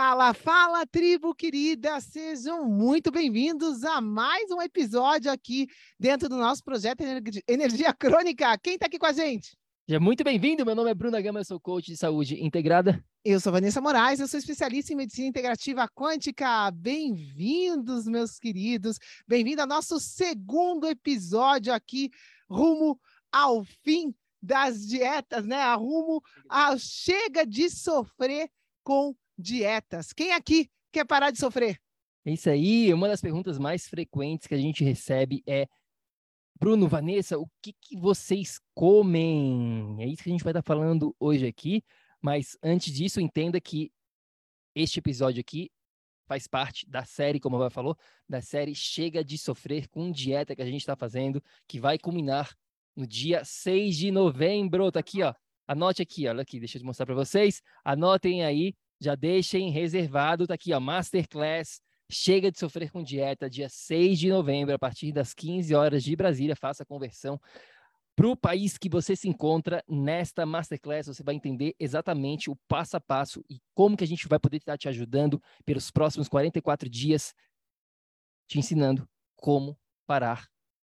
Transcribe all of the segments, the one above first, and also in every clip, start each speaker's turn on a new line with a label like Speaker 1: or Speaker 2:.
Speaker 1: Fala, fala, tribo querida! Sejam muito bem-vindos a mais um episódio aqui dentro do nosso projeto Energia Crônica. Quem está aqui com a gente?
Speaker 2: Seja muito bem-vindo, meu nome é Bruna Gama, eu sou coach de saúde integrada.
Speaker 1: Eu sou Vanessa Moraes, eu sou especialista em medicina integrativa quântica. Bem-vindos, meus queridos. Bem-vindo ao nosso segundo episódio aqui, rumo ao fim das dietas, né? Rumo a chega de sofrer com dietas. Quem aqui quer parar de sofrer?
Speaker 2: É isso aí. Uma das perguntas mais frequentes que a gente recebe é Bruno, Vanessa, o que, que vocês comem? É isso que a gente vai estar falando hoje aqui. Mas antes disso, entenda que este episódio aqui faz parte da série, como a Vai falou, da série Chega de Sofrer com Dieta que a gente está fazendo, que vai culminar no dia 6 de novembro. Tá aqui, ó. Anote aqui, olha aqui, deixa eu mostrar para vocês. Anotem aí, já deixem reservado, tá aqui, ó, Masterclass Chega de Sofrer com Dieta, dia 6 de novembro, a partir das 15 horas de Brasília. Faça a conversão para o país que você se encontra nesta Masterclass. Você vai entender exatamente o passo a passo e como que a gente vai poder estar te ajudando pelos próximos 44 dias, te ensinando como parar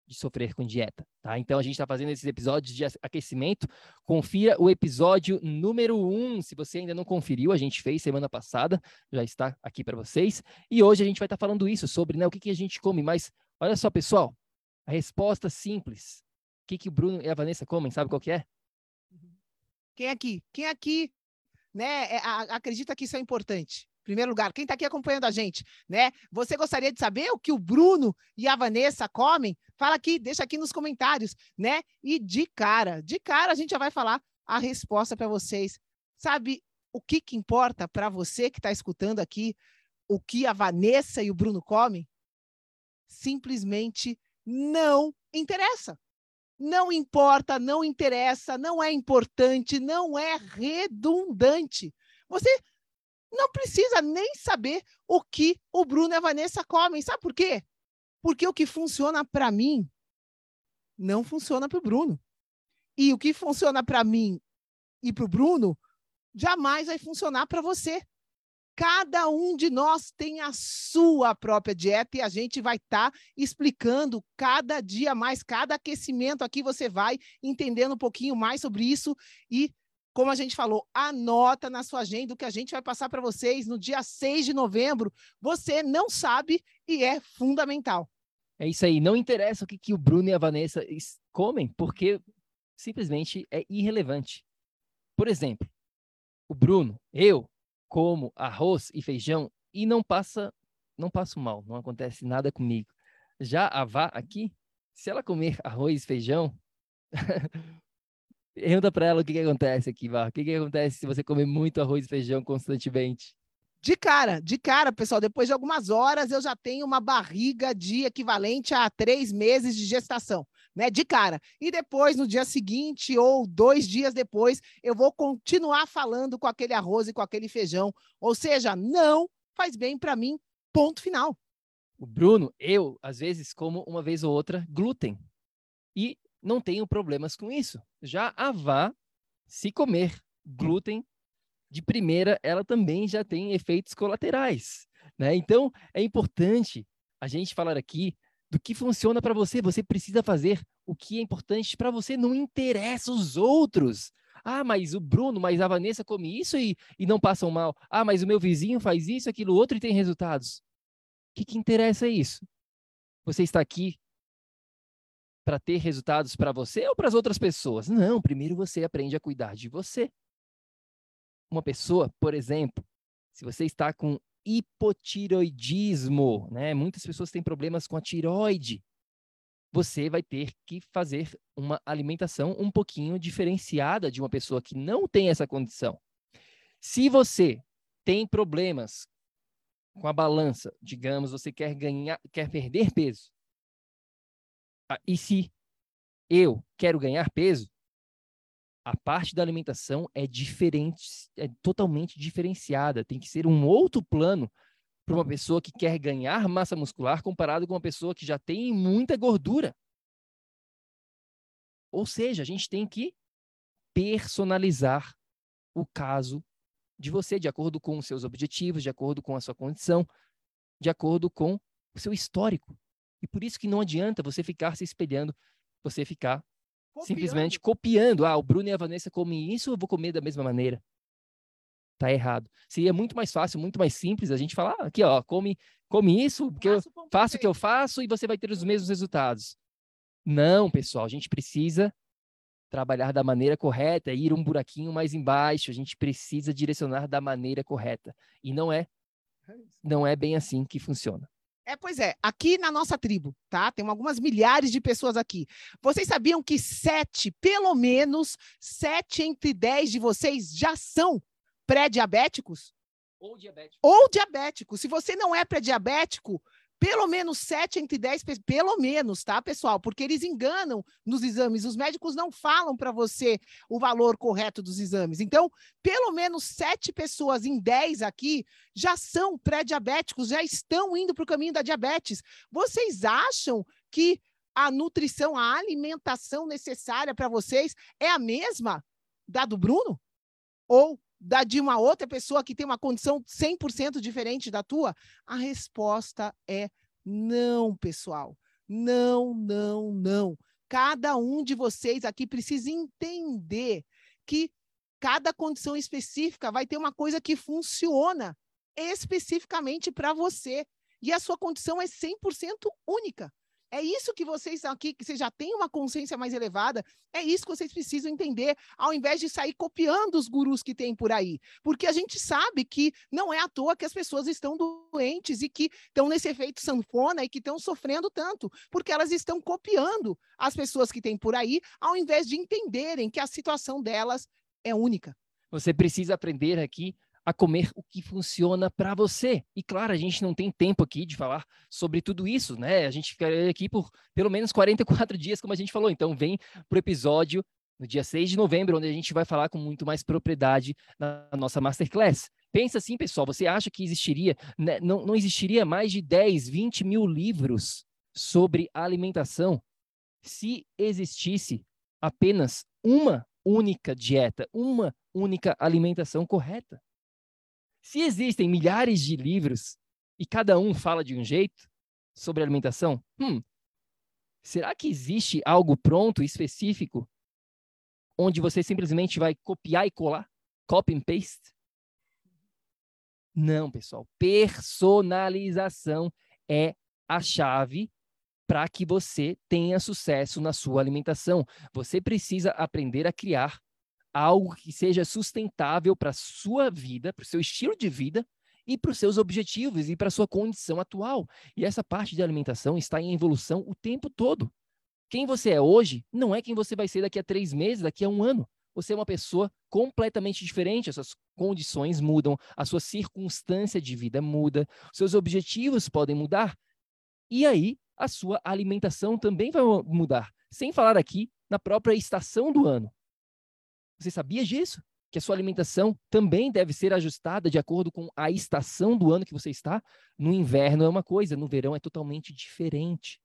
Speaker 2: de sofrer com dieta, tá? Então a gente está fazendo esses episódios de aquecimento. Confira o episódio número 1, um, se você ainda não conferiu, a gente fez semana passada, já está aqui para vocês. E hoje a gente vai estar tá falando isso sobre, né, o que, que a gente come, mas olha só, pessoal, a resposta simples. O que, que o Bruno e a Vanessa comem, sabe qual que é?
Speaker 1: Quem aqui? Quem aqui, né, é, acredita que isso é importante? Primeiro lugar, quem está aqui acompanhando a gente, né? Você gostaria de saber o que o Bruno e a Vanessa comem? Fala aqui, deixa aqui nos comentários, né? E de cara, de cara a gente já vai falar a resposta para vocês. Sabe o que, que importa para você que está escutando aqui o que a Vanessa e o Bruno comem? Simplesmente não interessa. Não importa, não interessa, não é importante, não é redundante. Você não precisa nem saber o que o Bruno e a Vanessa comem. Sabe por quê? Porque o que funciona para mim não funciona para o Bruno. E o que funciona para mim e para o Bruno jamais vai funcionar para você. Cada um de nós tem a sua própria dieta e a gente vai estar tá explicando cada dia mais, cada aquecimento aqui você vai entendendo um pouquinho mais sobre isso e como a gente falou, anota na sua agenda o que a gente vai passar para vocês no dia 6 de novembro. Você não sabe e é fundamental.
Speaker 2: É isso aí. Não interessa o que, que o Bruno e a Vanessa comem, porque simplesmente é irrelevante. Por exemplo, o Bruno, eu como arroz e feijão e não passa, não passo mal, não acontece nada comigo. Já a Vá aqui, se ela comer arroz e feijão, Pergunta para ela o que, que acontece aqui, Vá. O que, que acontece se você comer muito arroz e feijão constantemente?
Speaker 1: De cara, de cara, pessoal, depois de algumas horas eu já tenho uma barriga de equivalente a três meses de gestação, né? De cara. E depois, no dia seguinte ou dois dias depois, eu vou continuar falando com aquele arroz e com aquele feijão. Ou seja, não faz bem para mim, ponto final.
Speaker 2: O Bruno, eu, às vezes, como uma vez ou outra glúten. E não tenho problemas com isso. Já a vá, se comer glúten, de primeira, ela também já tem efeitos colaterais. Né? Então, é importante a gente falar aqui do que funciona para você. Você precisa fazer o que é importante para você, não interessa os outros. Ah, mas o Bruno, mas a Vanessa come isso e, e não passam mal. Ah, mas o meu vizinho faz isso, aquilo, outro e tem resultados. O que, que interessa é isso? Você está aqui para ter resultados para você ou para as outras pessoas? Não, primeiro você aprende a cuidar de você. Uma pessoa, por exemplo, se você está com hipotiroidismo, né? Muitas pessoas têm problemas com a tiroide você vai ter que fazer uma alimentação um pouquinho diferenciada de uma pessoa que não tem essa condição. Se você tem problemas com a balança, digamos, você quer ganhar, quer perder peso. Ah, e se eu quero ganhar peso, a parte da alimentação é diferente, é totalmente diferenciada, tem que ser um outro plano para uma pessoa que quer ganhar massa muscular comparado com uma pessoa que já tem muita gordura. Ou seja, a gente tem que personalizar o caso de você, de acordo com os seus objetivos, de acordo com a sua condição, de acordo com o seu histórico. E por isso que não adianta você ficar se espelhando, você ficar copiando. simplesmente copiando. Ah, o Bruno e a Vanessa comem isso, eu vou comer da mesma maneira tá errado. Seria muito mais fácil, muito mais simples a gente falar, ah, aqui ó, come, come isso, porque eu faço o que eu faço e você vai ter os mesmos resultados. Não, pessoal, a gente precisa trabalhar da maneira correta, ir um buraquinho mais embaixo, a gente precisa direcionar da maneira correta. E não é é não é bem assim que funciona.
Speaker 1: É, pois é, aqui na nossa tribo, tá? Tem algumas milhares de pessoas aqui. Vocês sabiam que sete, pelo menos, sete entre dez de vocês já são pré-diabéticos?
Speaker 2: Ou diabéticos.
Speaker 1: Ou diabéticos. Se você não é pré-diabético, pelo menos 7 entre 10, pelo menos, tá, pessoal? Porque eles enganam nos exames. Os médicos não falam para você o valor correto dos exames. Então, pelo menos 7 pessoas em 10 aqui já são pré-diabéticos, já estão indo para o caminho da diabetes. Vocês acham que a nutrição, a alimentação necessária para vocês é a mesma da do Bruno? Ou da de uma outra pessoa que tem uma condição 100% diferente da tua? A resposta é não, pessoal. Não, não, não. Cada um de vocês aqui precisa entender que cada condição específica vai ter uma coisa que funciona especificamente para você. E a sua condição é 100% única. É isso que vocês aqui, que vocês já têm uma consciência mais elevada, é isso que vocês precisam entender, ao invés de sair copiando os gurus que tem por aí. Porque a gente sabe que não é à toa que as pessoas estão doentes e que estão nesse efeito sanfona e que estão sofrendo tanto, porque elas estão copiando as pessoas que tem por aí, ao invés de entenderem que a situação delas é única.
Speaker 2: Você precisa aprender aqui a comer o que funciona para você. E claro, a gente não tem tempo aqui de falar sobre tudo isso, né? A gente ficaria aqui por pelo menos 44 dias, como a gente falou. Então, vem para o episódio no dia 6 de novembro, onde a gente vai falar com muito mais propriedade na nossa masterclass. Pensa assim, pessoal, você acha que existiria, né, não, não existiria mais de 10, 20 mil livros sobre alimentação se existisse apenas uma única dieta, uma única alimentação correta? Se existem milhares de livros e cada um fala de um jeito sobre alimentação, hum, será que existe algo pronto, específico, onde você simplesmente vai copiar e colar? Copy and paste? Não, pessoal. Personalização é a chave para que você tenha sucesso na sua alimentação. Você precisa aprender a criar algo que seja sustentável para a sua vida, para o seu estilo de vida e para os seus objetivos e para a sua condição atual. E essa parte de alimentação está em evolução o tempo todo. Quem você é hoje não é quem você vai ser daqui a três meses, daqui a um ano. Você é uma pessoa completamente diferente, as suas condições mudam, a sua circunstância de vida muda, seus objetivos podem mudar. E aí, a sua alimentação também vai mudar. Sem falar aqui na própria estação do ano. Você sabia disso? Que a sua alimentação também deve ser ajustada de acordo com a estação do ano que você está? No inverno é uma coisa, no verão é totalmente diferente.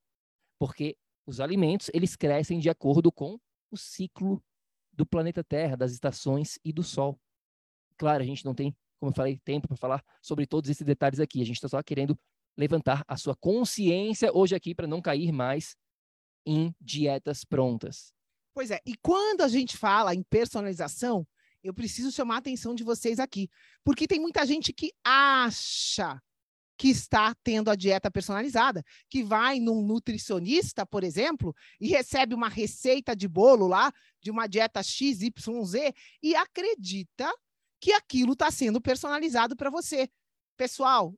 Speaker 2: Porque os alimentos, eles crescem de acordo com o ciclo do planeta Terra, das estações e do Sol. Claro, a gente não tem, como eu falei, tempo para falar sobre todos esses detalhes aqui. A gente está só querendo levantar a sua consciência hoje aqui para não cair mais em dietas prontas.
Speaker 1: Pois é, e quando a gente fala em personalização, eu preciso chamar a atenção de vocês aqui, porque tem muita gente que acha que está tendo a dieta personalizada, que vai num nutricionista, por exemplo, e recebe uma receita de bolo lá, de uma dieta XYZ, e acredita que aquilo está sendo personalizado para você. Pessoal,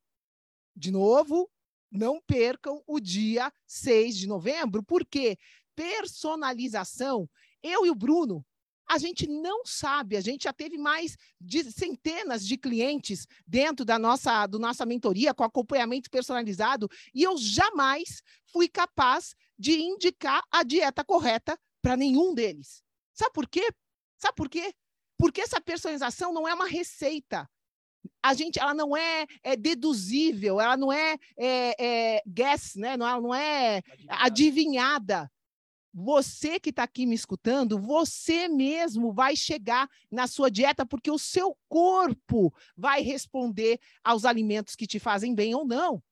Speaker 1: de novo, não percam o dia 6 de novembro, porque personalização, eu e o Bruno, a gente não sabe, a gente já teve mais de centenas de clientes dentro da nossa, do nossa mentoria com acompanhamento personalizado e eu jamais fui capaz de indicar a dieta correta para nenhum deles. Sabe por quê? Sabe por quê? Porque essa personalização não é uma receita. A gente, ela não é, é deduzível, ela não é, é, é guess, né? Não, ela não é adivinhada. adivinhada você que está aqui me escutando, você mesmo vai chegar na sua dieta, porque o seu corpo vai responder aos alimentos que te fazem bem ou não.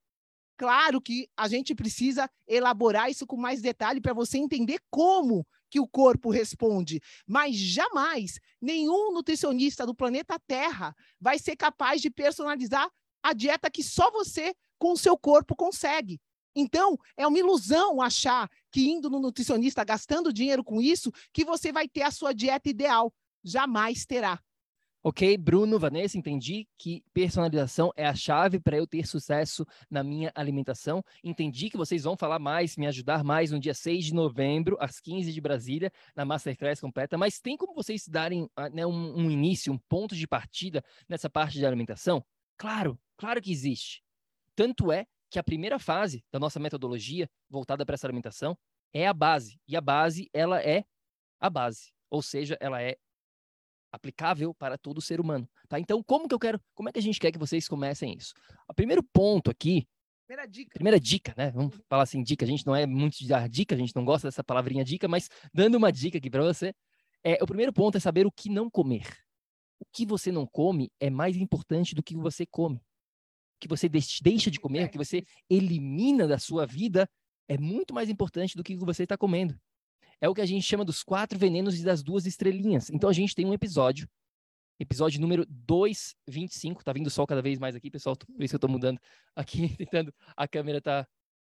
Speaker 1: Claro que a gente precisa elaborar isso com mais detalhe para você entender como que o corpo responde, mas jamais nenhum nutricionista do planeta Terra vai ser capaz de personalizar a dieta que só você com o seu corpo consegue. Então, é uma ilusão achar que indo no nutricionista, gastando dinheiro com isso, que você vai ter a sua dieta ideal. Jamais terá.
Speaker 2: Ok, Bruno, Vanessa, entendi que personalização é a chave para eu ter sucesso na minha alimentação. Entendi que vocês vão falar mais, me ajudar mais no dia 6 de novembro, às 15 de Brasília, na Masterclass completa. Mas tem como vocês darem ah, né, um, um início, um ponto de partida nessa parte de alimentação? Claro, claro que existe. Tanto é que a primeira fase da nossa metodologia voltada para essa alimentação é a base. E a base, ela é a base. Ou seja, ela é aplicável para todo ser humano, tá? Então, como que eu quero, como é que a gente quer que vocês comecem isso? O primeiro ponto aqui,
Speaker 1: primeira dica,
Speaker 2: primeira dica, né? Vamos falar assim, dica, a gente não é muito de dar dica, a gente não gosta dessa palavrinha dica, mas dando uma dica aqui para você, é, o primeiro ponto é saber o que não comer. O que você não come é mais importante do que você come que você deixa de comer, que você elimina da sua vida, é muito mais importante do que você está comendo. É o que a gente chama dos quatro venenos e das duas estrelinhas. Então a gente tem um episódio, episódio número 225, tá vindo sol cada vez mais aqui, pessoal, por isso que eu tô mudando aqui, tentando, a câmera tá,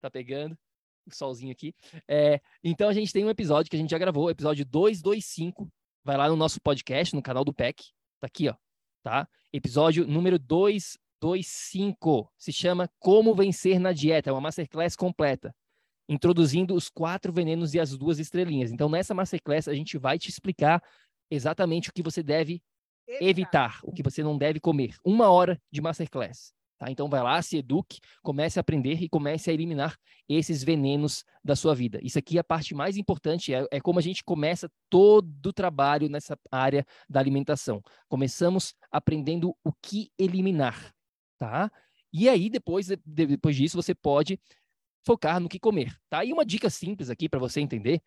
Speaker 2: tá pegando o solzinho aqui. É, então a gente tem um episódio que a gente já gravou, episódio 225, vai lá no nosso podcast, no canal do PEC, tá aqui, ó, tá? Episódio número 2 25. Se chama Como Vencer na Dieta. É uma masterclass completa, introduzindo os quatro venenos e as duas estrelinhas. Então, nessa masterclass, a gente vai te explicar exatamente o que você deve evitar, evitar o que você não deve comer. Uma hora de masterclass. Tá? Então, vai lá, se eduque, comece a aprender e comece a eliminar esses venenos da sua vida. Isso aqui é a parte mais importante, é, é como a gente começa todo o trabalho nessa área da alimentação. Começamos aprendendo o que eliminar tá? E aí, depois, depois disso, você pode focar no que comer, tá? E uma dica simples aqui para você entender: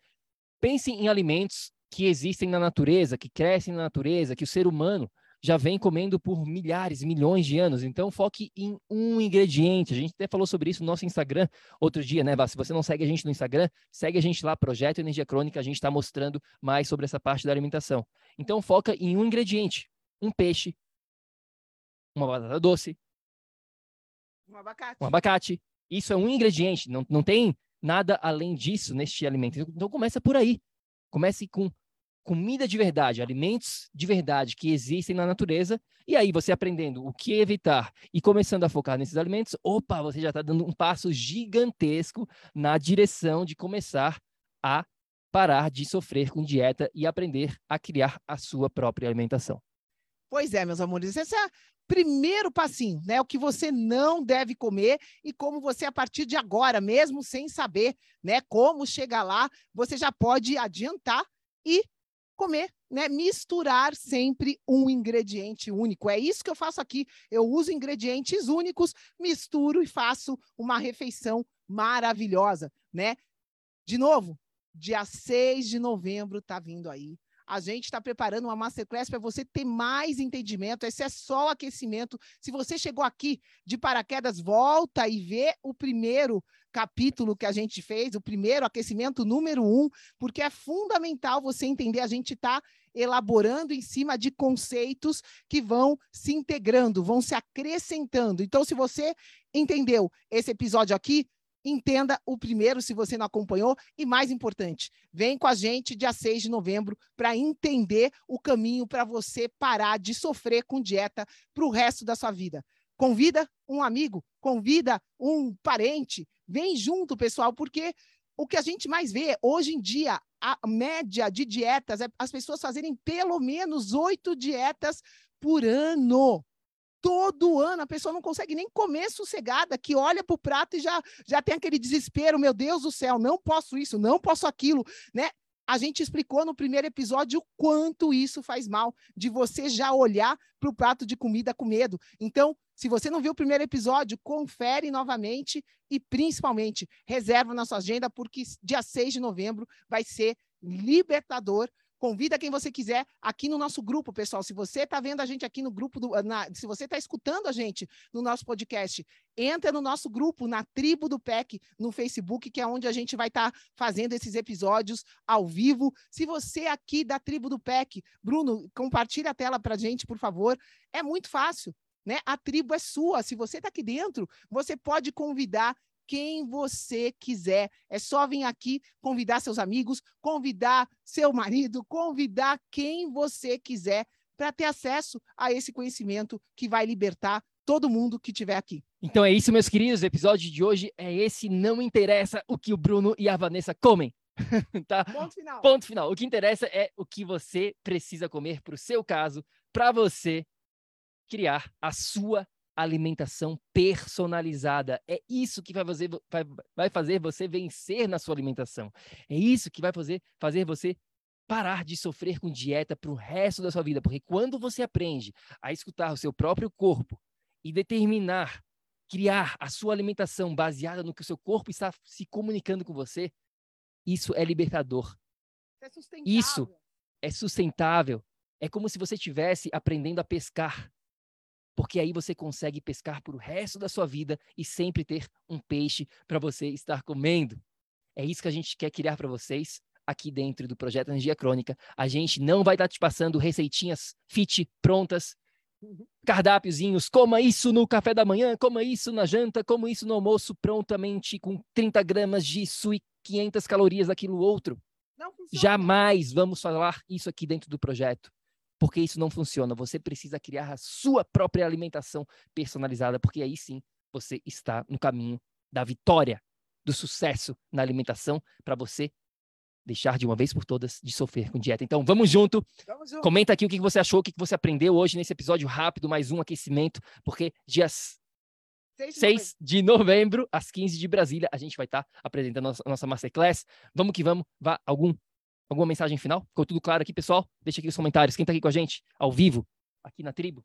Speaker 2: pense em alimentos que existem na natureza, que crescem na natureza, que o ser humano já vem comendo por milhares, milhões de anos. Então, foque em um ingrediente. A gente até falou sobre isso no nosso Instagram outro dia, né? Se você não segue a gente no Instagram, segue a gente lá, Projeto Energia Crônica. A gente está mostrando mais sobre essa parte da alimentação. Então, foca em um ingrediente: um peixe, uma batata doce,
Speaker 1: um abacate.
Speaker 2: Um abacate. Isso é um ingrediente, não, não tem nada além disso neste alimento. Então começa por aí. Comece com comida de verdade, alimentos de verdade que existem na natureza, e aí você aprendendo o que evitar e começando a focar nesses alimentos, opa, você já está dando um passo gigantesco na direção de começar a parar de sofrer com dieta e aprender a criar a sua própria alimentação.
Speaker 1: Pois é, meus amores, essa primeiro passinho, né? O que você não deve comer e como você, a partir de agora, mesmo sem saber né, como chegar lá, você já pode adiantar e comer, né? Misturar sempre um ingrediente único. É isso que eu faço aqui. Eu uso ingredientes únicos, misturo e faço uma refeição maravilhosa, né? De novo, dia 6 de novembro está vindo aí. A gente está preparando uma masterclass para você ter mais entendimento. Esse é só o aquecimento. Se você chegou aqui de paraquedas, volta e vê o primeiro capítulo que a gente fez, o primeiro aquecimento número um, porque é fundamental você entender. A gente está elaborando em cima de conceitos que vão se integrando, vão se acrescentando. Então, se você entendeu esse episódio aqui, entenda o primeiro se você não acompanhou. E mais importante, vem com a gente dia 6 de novembro para entender o caminho para você parar de sofrer com dieta para o resto da sua vida. Convida um amigo, convida um parente, vem junto, pessoal, porque o que a gente mais vê hoje em dia, a média de dietas é as pessoas fazerem pelo menos oito dietas por ano todo ano, a pessoa não consegue nem comer sossegada, que olha para o prato e já, já tem aquele desespero, meu Deus do céu, não posso isso, não posso aquilo, né? A gente explicou no primeiro episódio o quanto isso faz mal, de você já olhar para o prato de comida com medo. Então, se você não viu o primeiro episódio, confere novamente e, principalmente, reserva na sua agenda, porque dia 6 de novembro vai ser libertador Convida quem você quiser aqui no nosso grupo, pessoal. Se você está vendo a gente aqui no grupo, do, na, se você está escutando a gente no nosso podcast, entra no nosso grupo, na Tribo do PEC, no Facebook, que é onde a gente vai estar tá fazendo esses episódios ao vivo. Se você aqui da Tribo do PEC, Bruno, compartilha a tela para a gente, por favor. É muito fácil. Né? A tribo é sua. Se você está aqui dentro, você pode convidar quem você quiser. É só vir aqui convidar seus amigos, convidar seu marido, convidar quem você quiser para ter acesso a esse conhecimento que vai libertar todo mundo que estiver aqui.
Speaker 2: Então é isso, meus queridos. O episódio de hoje é esse. Não interessa o que o Bruno e a Vanessa comem. tá?
Speaker 1: Ponto final.
Speaker 2: Ponto final. O que interessa é o que você precisa comer para o seu caso, para você criar a sua alimentação personalizada. É isso que vai fazer, vai, vai fazer você vencer na sua alimentação. É isso que vai fazer, fazer você parar de sofrer com dieta para o resto da sua vida. Porque quando você aprende a escutar o seu próprio corpo e determinar, criar a sua alimentação baseada no que o seu corpo está se comunicando com você, isso é libertador.
Speaker 1: É
Speaker 2: isso é sustentável. É como se você estivesse aprendendo a pescar porque aí você consegue pescar por o resto da sua vida e sempre ter um peixe para você estar comendo. É isso que a gente quer criar para vocês aqui dentro do projeto Energia Crônica. A gente não vai estar tá te passando receitinhas fit prontas, cardápiozinhos, coma isso no café da manhã, coma isso na janta, coma isso no almoço prontamente com 30 gramas disso e 500 calorias daquilo outro. Jamais vamos falar isso aqui dentro do projeto porque isso não funciona. Você precisa criar a sua própria alimentação personalizada, porque aí sim você está no caminho da vitória, do sucesso na alimentação, para você deixar de uma vez por todas de sofrer com dieta. Então, vamos junto. Vamos junto. Comenta aqui o que você achou, o que você aprendeu hoje nesse episódio rápido, mais um aquecimento, porque dias 6 de, 6 de novembro, às 15 de Brasília, a gente vai estar apresentando a nossa masterclass. Vamos que vamos. Vá algum Alguma mensagem final? Ficou tudo claro aqui, pessoal? Deixa aqui nos comentários. Quem está aqui com a gente, ao vivo, aqui na tribo?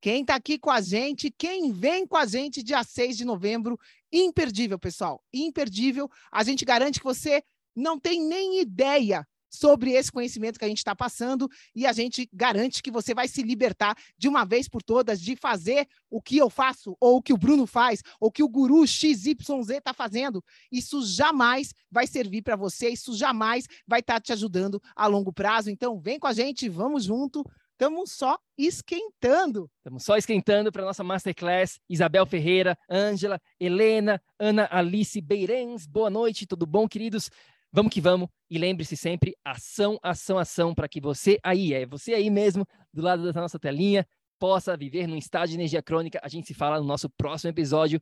Speaker 1: Quem está aqui com a gente, quem vem com a gente dia 6 de novembro, imperdível, pessoal. Imperdível. A gente garante que você não tem nem ideia sobre esse conhecimento que a gente está passando e a gente garante que você vai se libertar de uma vez por todas de fazer o que eu faço, ou o que o Bruno faz, ou o que o guru XYZ está fazendo. Isso jamais vai servir para você, isso jamais vai estar tá te ajudando a longo prazo. Então, vem com a gente, vamos junto. Estamos só esquentando.
Speaker 2: Estamos só esquentando para nossa Masterclass. Isabel Ferreira, Ângela, Helena, Ana Alice Beirens. Boa noite, tudo bom, queridos? Vamos que vamos. E lembre-se sempre, ação, ação, ação, para que você aí, é você aí mesmo, do lado da nossa telinha, possa viver num estado de energia crônica. A gente se fala no nosso próximo episódio.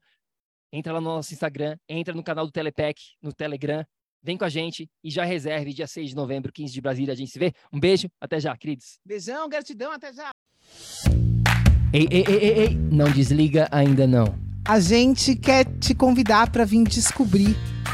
Speaker 2: Entra lá no nosso Instagram, entra no canal do Telepec, no Telegram, vem com a gente e já reserve dia 6 de novembro, 15 de Brasília, a gente se vê. Um beijo, até já, queridos.
Speaker 1: Beijão, gratidão, até já.
Speaker 2: Ei, ei, ei, ei, ei, não desliga ainda não.
Speaker 1: A gente quer te convidar para vir descobrir